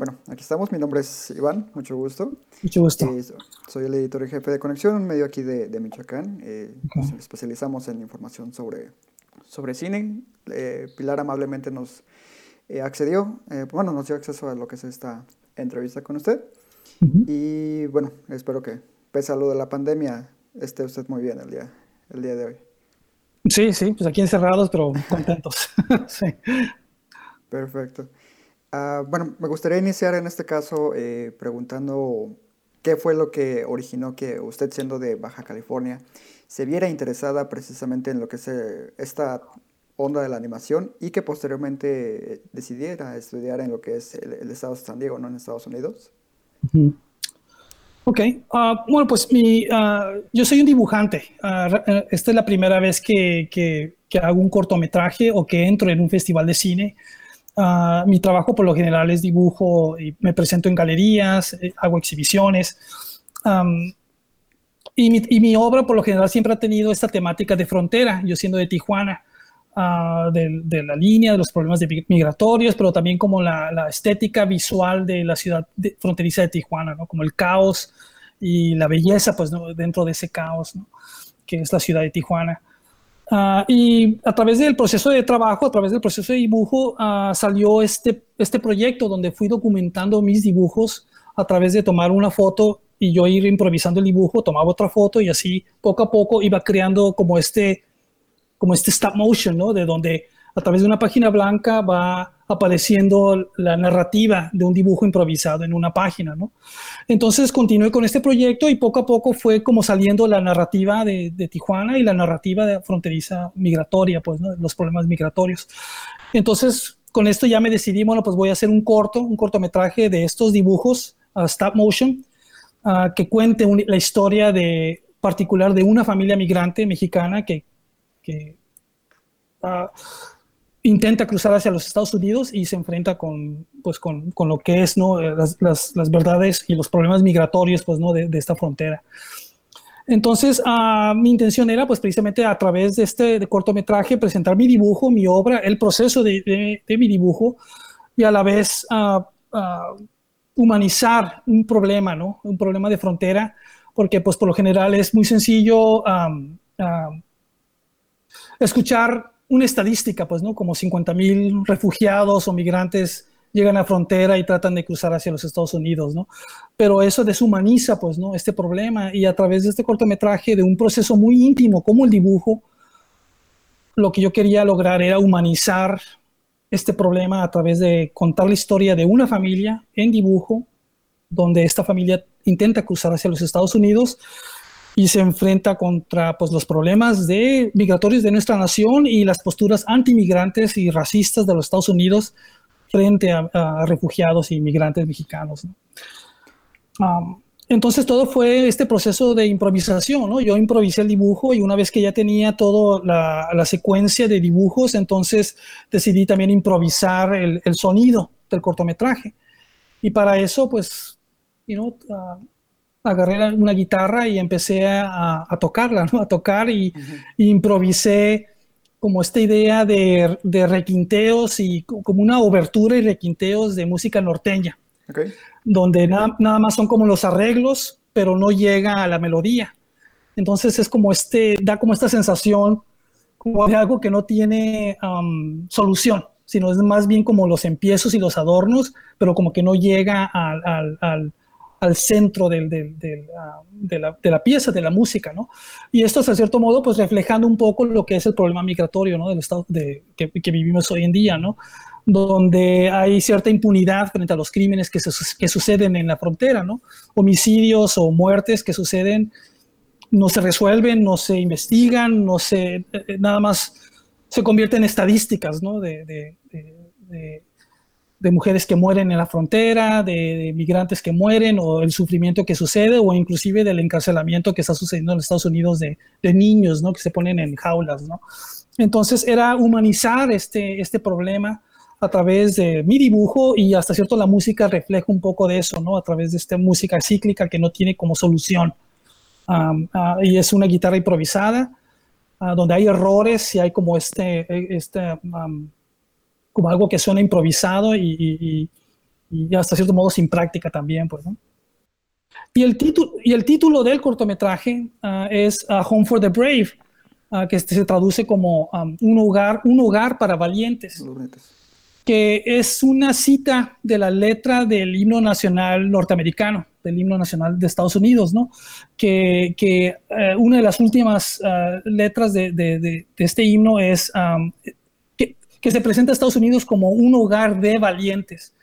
Bueno, aquí estamos. Mi nombre es Iván, mucho gusto. Mucho gusto. Eh, soy el editor y jefe de Conexión, un medio aquí de, de Michoacán. Eh, Nos especializamos en información sobre, sobre cine. Eh, Pilar amablemente nos accedió, bueno, nos dio acceso a lo que es esta entrevista con usted. Y bueno, espero que, pese a lo de la pandemia, esté usted muy bien el día, el día de hoy. Sí, sí, pues aquí encerrados, pero contentos. sí. Perfecto. Ah, bueno, me gustaría iniciar en este caso eh, preguntando qué fue lo que originó que usted, siendo de Baja California, se viera interesada precisamente en lo que es eh, esta onda de la animación y que posteriormente eh, decidiera estudiar en lo que es el, estado de San Diego, no en Estados Unidos. Ok, ah, bueno, pues ah, yo soy un dibujante. Esta es la primera vez que hago un cortometraje o que entro en un festival de cine. Ah, mi trabajo por lo general es dibujo y me presento en galerías, eh, hago exhibiciones. Am, y, mi, y mi obra por lo general siempre ha tenido esta temática de frontera, yo siendo de Tijuana, ah, del- de, la línea, de los problemas de mi- migratorios, pero también como la, la estética visual de la ciudad de- fronteriza de Tijuana, ¿no? como el caos y la belleza pues, ¿no? dentro de ese caos, ¿no? que es la ciudad de Tijuana. Ah, y a través del proceso de trabajo, a través del proceso de dibujo, ah, salió este, este proyecto donde fui documentando mis dibujos a través de tomar una foto y yo ir improvisando el dibujo, tomaba otra foto y así poco a poco iba creando como este, como este stop motion, ¿no? De donde a través de una página blanca va apareciendo la narrativa de un dibujo improvisado en una página, ¿no? Entonces continué con este proyecto y poco a poco fue como saliendo la narrativa de, Tijuana y la narrativa de fronteriza migratoria, pues. Los problemas migratorios. Entonces, con esto ya me decidí, bueno, pues voy a hacer un corto, un cortometraje de estos dibujos stop motion que cuente la historia particular de una familia migrante mexicana que, que ah, intenta cruzar hacia los Estados Unidos y se enfrenta con, pues, con, con lo que es ¿no? Eh, las, las- verdades y los problemas migratorios pues, ¿no? de, de esta frontera. Entonces, ah, mi intención era, pues, precisamente a través de este de cortometraje, presentar mi dibujo, mi obra, el proceso de, de- mi dibujo y a la vez ah, ah, humanizar un problema, ¿no? Un problema de frontera, porque, pues, por lo general es muy sencillo escuchar una estadística, pues, ¿no? Como 50 mil refugiados o migrantes llegan a la frontera y tratan de cruzar hacia los Estados Unidos, ¿no? Pero eso deshumaniza, pues, ¿no? Este problema y a través de este cortometraje, de un proceso muy íntimo como el dibujo, lo que yo quería lograr era humanizar este problema a través de contar la historia de una familia en dibujo, donde esta familia intenta cruzar hacia los Estados Unidos y se enfrenta contra pues, los problemas de migratorios de nuestra nación y las posturas antimigrantes y racistas de los Estados Unidos frente a, a refugiados y migrantes mexicanos. ¿no? Um, entonces todo fue este proceso de improvisación, ¿no? Yo improvisé el dibujo y una vez que ya tenía toda la, la secuencia de dibujos, entonces decidí también improvisar el, el sonido del cortometraje. Y para eso, pues, you know, uh, agarré una guitarra y empecé a, a tocarla, ¿no? A tocar y, y improvisé como esta idea de, de requinteos y co- como una obertura y requinteos de música norteña ¿Ok? donde nada, nada más son como los arreglos, pero no llega a la melodía. Entonces es como este, da como esta sensación como de algo que no tiene am, solución, sino es más bien como los empiezos y los adornos, pero como que no llega al, al- al- al centro del- del- del, ah, de, la, de la pieza, de la música, ¿no? Y esto es, a cierto modo, pues reflejando un poco lo que es el problema migratorio, ¿no? Del estado de, que, que vivimos hoy en día, ¿no? Donde hay cierta impunidad frente a los crímenes que, se, que suceden en la frontera, ¿no? Homicidios o muertes que suceden no se resuelven, no se investigan, no se, eh, eh, nada más se convierten en estadísticas, ¿no? De, de- de- de- de mujeres que mueren en la frontera, de, migrantes que mueren, o el sufrimiento que sucede, o inclusive del encarcelamiento que está sucediendo en Estados Unidos de, niños, ¿no? Que se ponen en jaulas, ¿no? Entonces era humanizar este, este problema a través de mi dibujo y hasta cierto la música refleja un poco de eso, ¿no? A través de esta música cíclica que no tiene como solución. Ah, y es una guitarra improvisada, ah, donde hay errores y hay como este, este como algo que suena improvisado y, y, hasta cierto modo sin práctica también, pues, ¿no? Y el, título, y el título del cortometraje ah, es Home for the Brave, que este se traduce como un, hogar, un hogar para valientes que es una cita de la letra del himno nacional norteamericano, del himno nacional de Estados Unidos, ¿no? Que, que eh, una de las últimas letras de, de, este himno es que, que, se presenta a Estados Unidos como un hogar de valientes.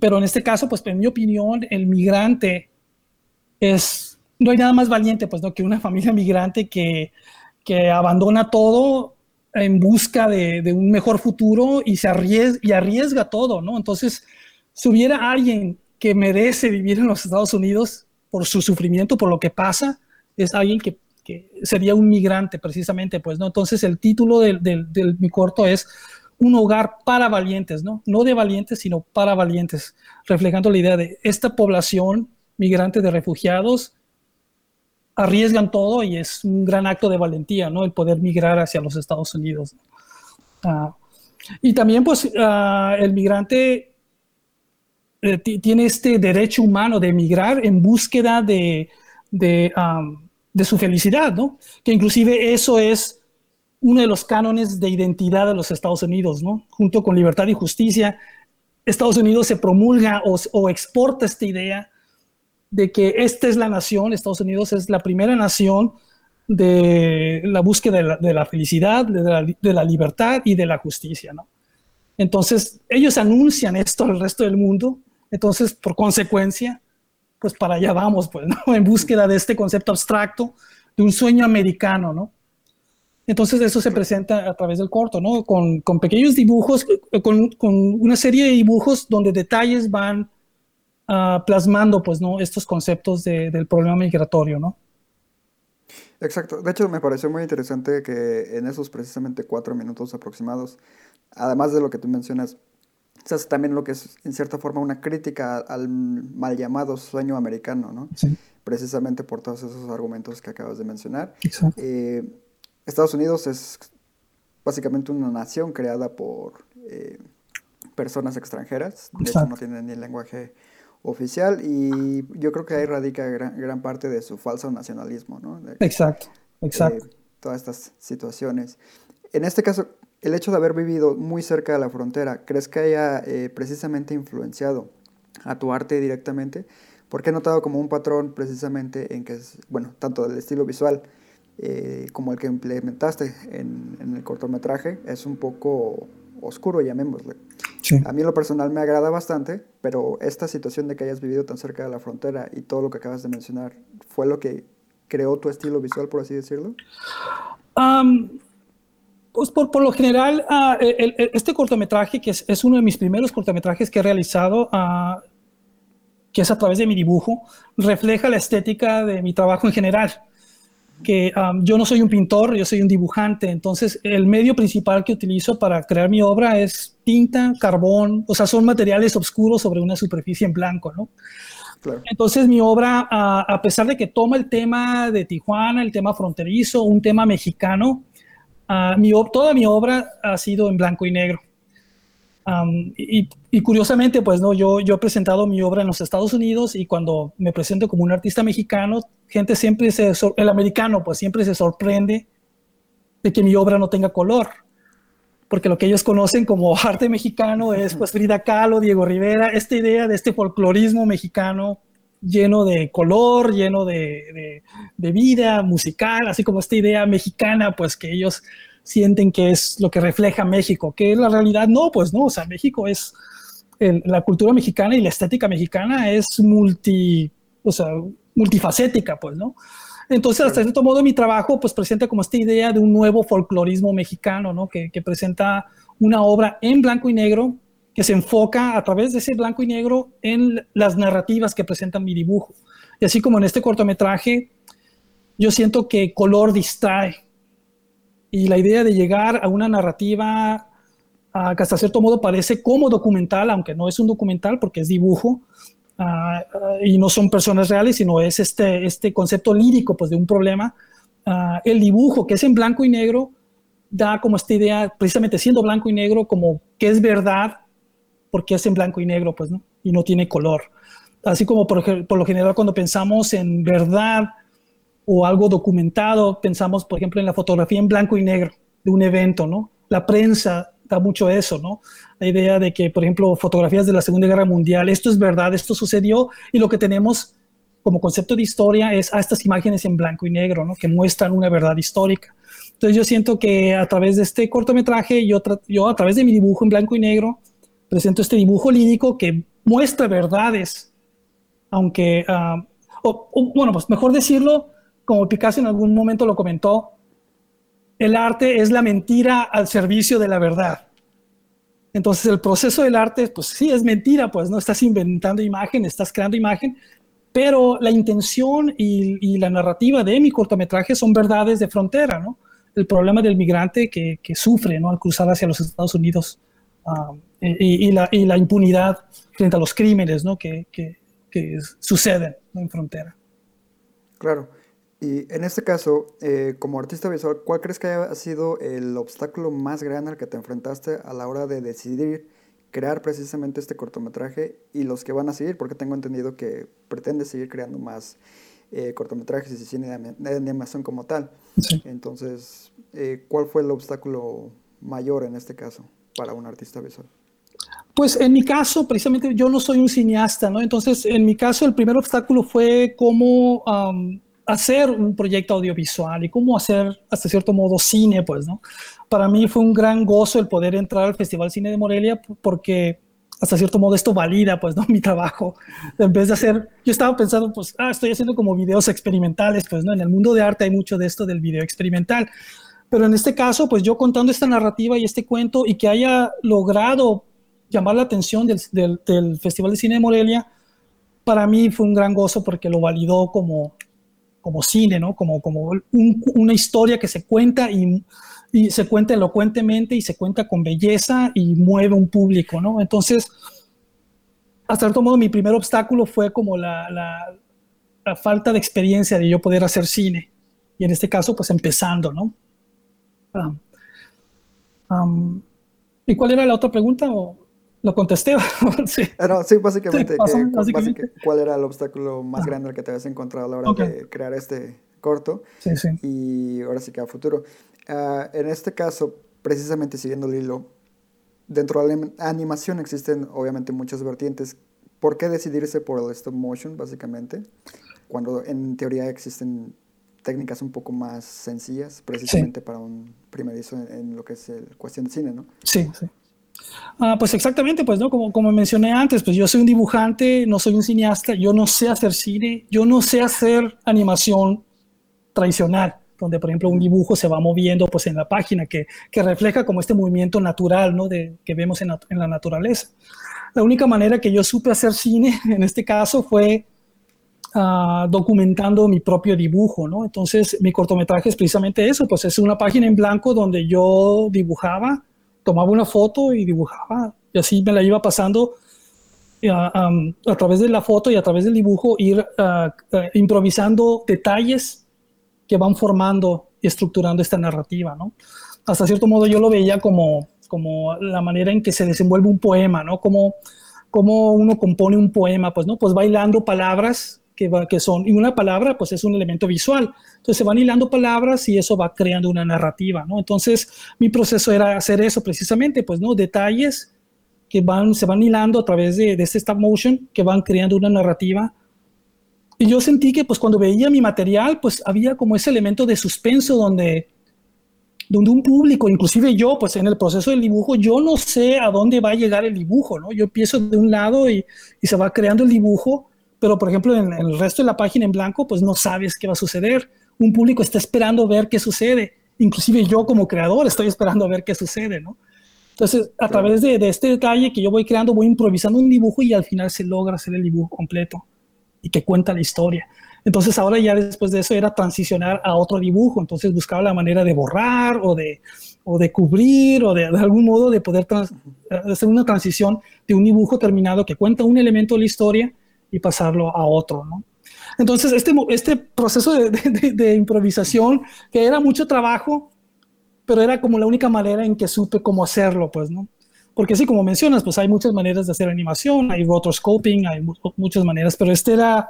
Pero en este caso, pues en mi opinión, el migrante es, no hay nada más valiente, pues, ¿no? Que una familia migrante que, que abandona todo en busca de, un mejor futuro y se y arriesga todo, ¿no? Entonces, si hubiera alguien que merece vivir en los Estados Unidos por su sufrimiento, por lo que pasa, es alguien que, sería un migrante precisamente, pues, ¿no? Entonces, el título del, mi corto es un hogar para valientes, ¿no? No de valientes, sino para valientes, reflejando la idea de esta población migrante de refugiados arriesgan todo y es un gran acto de valentía, ¿no? El poder migrar hacia los Estados Unidos. Ah, y también, pues, ah, el migrante eh, tiene este derecho humano de migrar en búsqueda de, de, de, su felicidad, ¿no? Que inclusive eso es uno de los cánones de identidad de los Estados Unidos, ¿no? Junto con libertad y justicia, Estados Unidos se promulga o, exporta esta idea de que esta es la nación, Estados Unidos es la primera nación de la búsqueda de la, felicidad, de la, libertad y de la justicia, ¿no? Entonces, ellos anuncian esto al resto del mundo, entonces, por consecuencia, pues para allá vamos, pues, ¿no? En búsqueda de este concepto abstracto, de un sueño americano, ¿no? Entonces, eso se presenta a través del corto, ¿no? Con, pequeños dibujos, con, con, una serie de dibujos donde detalles van Ah, plasmando pues, ¿no? estos conceptos del problema migratorio, ¿no? Exacto. De hecho, me pareció muy interesante que en esos precisamente cuatro minutos aproximados, además de lo que tú mencionas, se hace también lo que es, en cierta forma, una crítica al mal llamado sueño americano, ¿no? Precisamente por todos esos argumentos que acabas de mencionar. Eh, Estados Unidos es básicamente una nación creada por eh, personas extranjeras. De hecho, no tienen ni lenguaje oficial y yo creo que ahí radica gran, parte de su falso nacionalismo, ¿no? exacto, exacto. todas estas situaciones. En este caso, el hecho de haber vivido muy cerca de la frontera, ¿crees que haya eh, precisamente influenciado a tu arte directamente? Porque he notado como un patrón precisamente en que, es, bueno, tanto del estilo visual eh, como el que implementaste en, en el cortometraje es un poco oscuro, llamémosle. A mí en lo personal me agrada bastante, pero esta situación de que hayas vivido tan cerca de la frontera y todo lo que acabas de mencionar, ¿fue lo que creó tu estilo visual, por así decirlo? Pues por, por, lo general, ah, este cortometraje, que es, es, uno de mis primeros cortometrajes que he realizado, uh, que es a través de mi dibujo, refleja la estética de mi trabajo en general. Que yo no soy un pintor, yo soy un dibujante, entonces el medio principal que utilizo para crear mi obra es tinta, carbón, o sea, son materiales oscuros sobre una superficie en blanco, ¿no? Entonces mi obra, a pesar de que toma el tema de Tijuana, el tema fronterizo, un tema mexicano, mi, toda mi obra ha sido en blanco y negro. Y, curiosamente, pues no, yo, yo he presentado mi obra en los Estados Unidos y cuando me presento como un artista mexicano, gente siempre se, el americano pues siempre se sorprende de que mi obra no tenga color, porque lo que ellos conocen como arte mexicano es pues Frida Kahlo, Diego Rivera, esta idea de este folclorismo mexicano lleno de color, lleno de, de, de vida musical, así como esta idea mexicana, pues que ellos sienten que es lo que refleja México, que la realidad no, pues no, o sea, México es, la cultura mexicana y la estética mexicana es multi, o sea, multifacética, pues, ¿no? Entonces, hasta cierto modo, mi trabajo, pues, presenta como esta idea de un nuevo folclorismo mexicano, ¿no? Que, presenta una obra en blanco y negro, que se enfoca a través de ese blanco y negro en las narrativas que presentan mi dibujo. Y así como en este cortometraje, yo siento que color distrae. Y la idea de llegar a una narrativa que hasta cierto modo parece como documental, aunque no es un documental porque es dibujo, ah, ah, y no son personas reales, sino es este, este concepto lírico pues, de un problema. Ah, el dibujo, que es en blanco y negro, da como esta idea, precisamente siendo blanco y negro, como que es verdad porque es en blanco y negro, pues, ¿no? Y no tiene color. Así como por, por lo general cuando pensamos en verdad o algo documentado, pensamos, por ejemplo, en la fotografía en blanco y negro de un evento, ¿no? La prensa da mucho eso, ¿no? La idea de que, por ejemplo, fotografías de la Segunda Guerra Mundial, esto es verdad, esto sucedió, y lo que tenemos como concepto de historia es a estas imágenes en blanco y negro, ¿no? Que muestran una verdad histórica. Entonces yo siento que a través de este cortometraje, yo, yo a través de mi dibujo en blanco y negro, presento este dibujo lírico que muestra verdades, aunque, ah, bueno, pues mejor decirlo, como Picasso en algún momento lo comentó, el arte es la mentira al servicio de la verdad. Entonces el proceso del arte, pues sí, es mentira, pues no estás inventando imagen, estás creando imagen, pero la intención y, la narrativa de mi cortometraje son verdades de frontera, ¿no? El problema del migrante que, sufre, ¿no? Al cruzar hacia los Estados Unidos. Ah, y, la, impunidad frente a los crímenes ¿no? que, que, suceden en frontera. Claro. Y en este caso, eh, como artista visual, ¿cuál crees que haya sido el obstáculo más grande al que te enfrentaste a la hora de decidir crear precisamente este cortometraje y los que van a seguir? Porque tengo entendido que pretende seguir creando más eh, cortometrajes y cine de, animación como tal. Entonces, eh, ¿cuál fue el obstáculo mayor en este caso para un artista visual? Pues en mi caso, precisamente yo no soy un cineasta, ¿no? Entonces, en mi caso, el primer obstáculo fue cómo hacer un proyecto audiovisual y cómo hacer, hasta cierto modo, cine, pues, ¿no? Para mí fue un gran gozo el poder entrar al Festival Cine de Morelia porque, hasta cierto modo, esto valida, pues, ¿no? Mi trabajo. En vez de hacer, yo estaba pensando, pues, ah, estoy haciendo como videos experimentales, pues, ¿no? En el mundo de arte hay mucho de esto del video experimental. Pero en este caso, pues yo contando esta narrativa y este cuento y que haya logrado llamar la atención del, del, Festival de Cine de Morelia, para mí fue un gran gozo porque lo validó como, como cine, ¿no? Como, como una historia que se cuenta y, y, se cuenta elocuentemente y se cuenta con belleza y mueve un público, ¿no? Entonces, hasta cierto modo, mi primer obstáculo fue como la, la, la, falta de experiencia de yo poder hacer cine. Y en este caso, pues empezando, ¿no? Ah, ¿Y cuál era la otra pregunta? ¿O? Lo contesté. sí. Ah, sí, básicamente, ¿cuál era el obstáculo más ah. grande al que te habías encontrado a la hora de crear este corto? Sí, sí. Y ahora sí que a futuro. Ah, en este caso, precisamente siguiendo el hilo, dentro de la animación existen obviamente muchas vertientes. ¿Por qué decidirse por el stop motion, básicamente? Cuando en teoría existen técnicas un poco más sencillas, precisamente para un primerizo en, en, lo que es el cuestión de cine, ¿no? Sí, sí. Ah, pues exactamente, pues no, como, como mencioné antes, pues yo soy un dibujante, no soy un cineasta, yo no sé hacer cine, yo no sé hacer animación tradicional, donde por ejemplo un dibujo se va moviendo pues en la página, que, que refleja como este movimiento natural, ¿no? De, que vemos en, en, la naturaleza. La única manera que yo supe hacer cine, en este caso, fue uh, documentando mi propio dibujo, ¿no? Entonces mi cortometraje es precisamente eso, pues es una página en blanco donde yo dibujaba, tomaba una foto y dibujaba, y así me la iba pasando a, a través de la foto y a través del dibujo, ir improvisando detalles que van formando y estructurando esta narrativa, ¿no? Hasta cierto modo yo lo veía como, como la manera en que se desenvuelve un poema, ¿no? Como, como uno compone un poema, pues, ¿no? Pues bailando palabras que, que son, y una palabra pues es un elemento visual, entonces se van hilando palabras y eso va creando una narrativa, ¿no? Entonces mi proceso era hacer eso precisamente, pues, ¿no? Detalles que van, se van hilando a través de, de este stop motion, que van creando una narrativa. Y yo sentí que pues cuando veía mi material, pues había como ese elemento de suspenso donde donde un público, inclusive yo, pues en el proceso del dibujo, yo no sé a dónde va a llegar el dibujo, ¿no? Yo empiezo de un lado y, y se va creando el dibujo pero por ejemplo en, el resto de la página en blanco, pues no sabes qué va a suceder. Un público está esperando ver qué sucede. Inclusive yo como creador estoy esperando a ver qué sucede, ¿no? Entonces, a través de, de, este detalle que yo voy creando, voy improvisando un dibujo y al final se logra hacer el dibujo completo y que cuenta la historia. Entonces ahora ya después de eso era transicionar a otro dibujo, entonces buscaba la manera de borrar o de, o de cubrir o de, de algún modo de poder hacer una transición de un dibujo terminado que cuenta un elemento de la historia y pasarlo a otro, ¿no? Entonces este, este proceso de, de, de improvisación, que era mucho trabajo, pero era como la única manera en que supe cómo hacerlo, pues, ¿no? Porque sí, como mencionas, pues hay muchas maneras de hacer animación, hay rotoscoping, hay muchas maneras, pero este era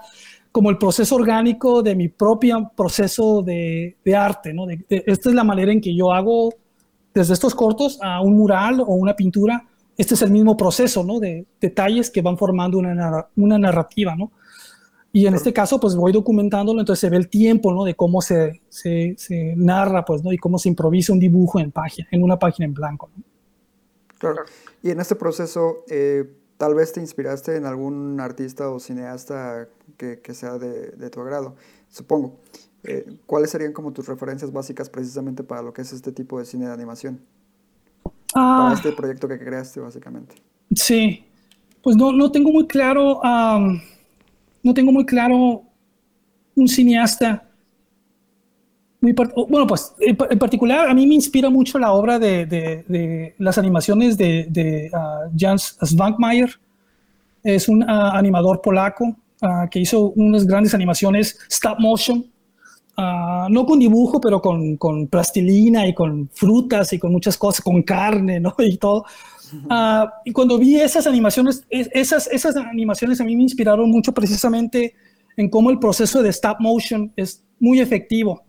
como el proceso orgánico de mi propio proceso de, de arte, ¿no? Esta es la manera en que yo hago desde estos cortos a un mural o una pintura, este es el mismo proceso, ¿no? De detalles que van formando una, una narrativa, ¿no? Y en este caso, pues voy documentándolo, entonces se ve el tiempo, ¿no? De cómo se, se, se narra, pues, ¿no? Y cómo se improvisa un dibujo en, página, en una página en blanco, ¿no? Claro. Y en este proceso, eh, tal vez te inspiraste en algún artista o cineasta que, que sea de, de, tu agrado, supongo. Eh, ¿Cuáles serían como tus referencias básicas precisamente para lo que es este tipo de cine de animación? Ah, este proyecto que creaste, básicamente. Sí, pues no, no tengo muy claro, um, no tengo muy claro un cineasta muy bueno, pues en, particular a mí me inspira mucho la obra de, de, de las animaciones de, de uh, Jans Svankmajer. Es un uh, animador polaco uh, que hizo unas grandes animaciones stop motion, no con dibujo, pero con, con, plastilina y con frutas y con muchas cosas, con carne, ¿no? Y todo. y cuando vi esas animaciones, esas, esas animaciones a mí me inspiraron mucho precisamente en cómo el proceso de stop motion es muy efectivo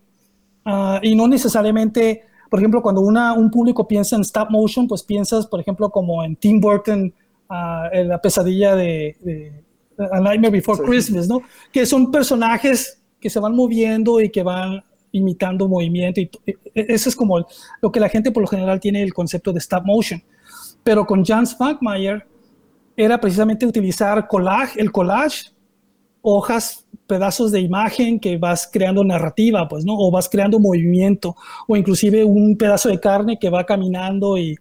Uh, y no necesariamente, por ejemplo, cuando una, un público piensa en stop motion, pues piensas, por ejemplo, como en Tim Burton, uh, en la pesadilla de, de, A Nightmare Before sí. Christmas, ¿no? Que son personajes que se van moviendo y que van imitando movimiento. Y, y eso es como lo que la gente por lo general tiene el concepto de stop motion. Pero con Jan Spankmeyer era precisamente utilizar collage, el collage, hojas pedazos de imagen que vas creando narrativa, pues, ¿no? O vas creando movimiento, o inclusive un pedazo de carne que va caminando y,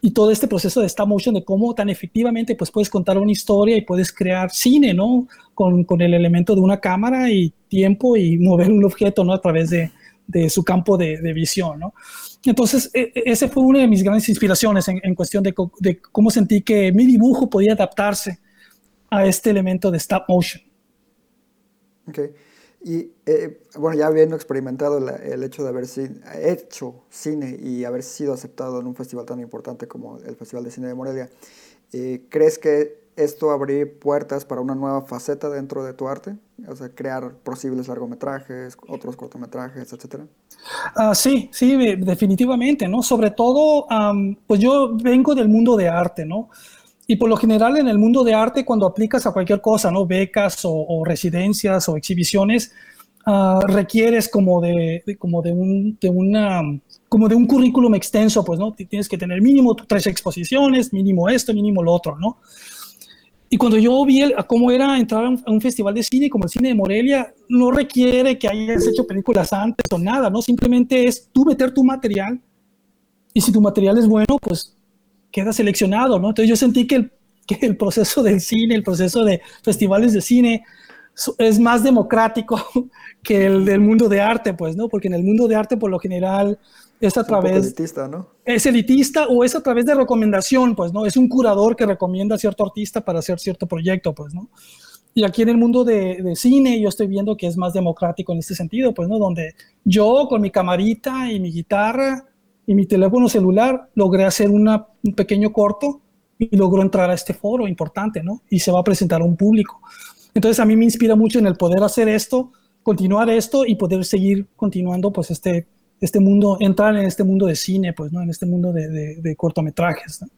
y todo este proceso de stop motion, de cómo tan efectivamente pues puedes contar una historia y puedes crear cine, ¿no? Con, con el elemento de una cámara y tiempo y mover un objeto, ¿no? A través de, de su campo de, de, visión, ¿no? Entonces, e, ese fue una de mis grandes inspiraciones en, en cuestión de, de cómo sentí que mi dibujo podía adaptarse a este elemento de stop motion. Ok. Y eh, bueno, ya habiendo experimentado la, el hecho de haber cine, hecho cine y haber sido aceptado en un festival tan importante como el Festival de Cine de Morelia, eh, ¿crees que esto abrir puertas para una nueva faceta dentro de tu arte? O sea, crear posibles largometrajes, otros cortometrajes, etcétera. Uh, sí, sí, definitivamente, ¿no? Sobre todo, um, pues yo vengo del mundo de arte, ¿no? Y por lo general en el mundo de arte, cuando aplicas a cualquier cosa, ¿no? Becas o, o residencias o exhibiciones, uh, requieres como de, de, como de un, de una, como de un currículum extenso, pues, ¿no? Tienes que tener mínimo tres exposiciones, mínimo esto, mínimo lo otro, ¿no? Y cuando yo vi el, cómo era entrar a un, a un, festival de cine como el cine de Morelia, no requiere que hayas hecho películas antes o nada, ¿no? Simplemente es tú meter tu material y si tu material es bueno, pues queda seleccionado, ¿no? Entonces yo sentí que el, que el proceso del cine, el proceso de festivales de cine es más democrático que el del mundo de arte, pues, ¿no? Porque en el mundo de arte, por lo general, es a través... Es elitista, ¿no? Es elitista o es a través de recomendación, pues, ¿no? Es un curador que recomienda a cierto artista para hacer cierto proyecto, pues, ¿no? Y aquí en el mundo de, de, cine yo estoy viendo que es más democrático en este sentido, pues, ¿no? Donde yo con mi camarita y mi guitarra y mi teléfono celular logré hacer una, un pequeño corto y logró entrar a este foro importante, ¿no? Y se va a presentar a un público. Entonces a mí me inspira mucho en el poder hacer esto, continuar esto y poder seguir continuando pues este, este mundo, entrar en este mundo de cine, pues, ¿no? En este mundo de, de, de cortometrajes, ¿no?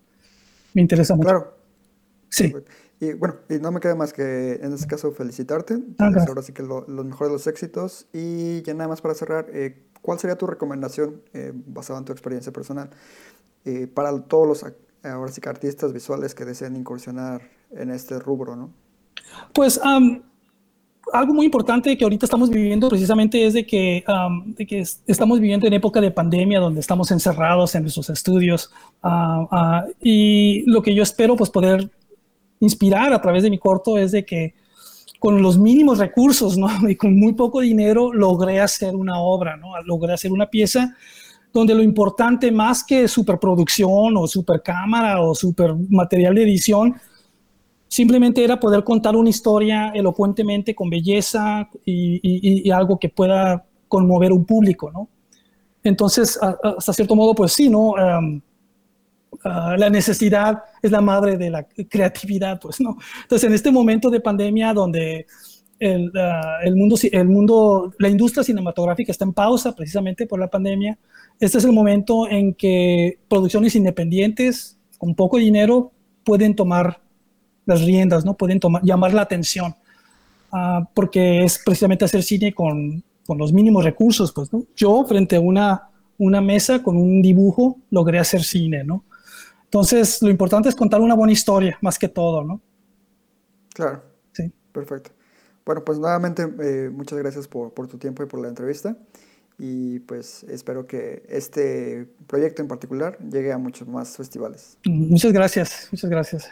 Me interesa mucho. Claro. Sí. Y bueno, y no me queda más que en este caso felicitarte. Ah, ahora sí que lo, los mejores de los éxitos. Y ya nada más para cerrar, eh, ¿cuál sería tu recomendación, eh, basada en tu experiencia personal, eh, para todos los ahora sí que artistas visuales que deseen incursionar en este rubro, ¿no? Pues um, algo muy importante que ahorita estamos viviendo precisamente es de que, que estamos viviendo en época de pandemia donde estamos encerrados en nuestros estudios ah, ah, y lo que yo espero pues poder inspirar a través de mi corto es de que con los mínimos recursos ¿no? y con muy poco dinero logré hacer una obra, ¿no? logré hacer una pieza donde lo importante más que superproducción o supercámara o super material de edición Simplemente era poder contar una historia elocuentemente, con belleza y, algo que pueda conmover un público, ¿no? Entonces, hasta cierto modo, pues sí, ¿no? La necesidad es la madre de la creatividad, pues, ¿no? Entonces, en este momento de pandemia donde el, el, mundo, el mundo, la industria cinematográfica está en pausa precisamente por la pandemia, este es el momento en que producciones independientes con poco dinero pueden tomar las riendas, ¿no? Pueden tomar, llamar la atención, ah, porque es precisamente hacer cine con, con, los mínimos recursos, pues, ¿no? Yo, frente a una, una mesa con un dibujo, logré hacer cine, ¿no? Entonces, lo importante es contar una buena historia, más que todo, ¿no? Claro. Sí. Perfecto. Bueno, pues nuevamente, eh, muchas gracias por, por tu tiempo y por la entrevista y pues espero que este proyecto en particular llegue a muchos más festivales. Muchas gracias, muchas gracias.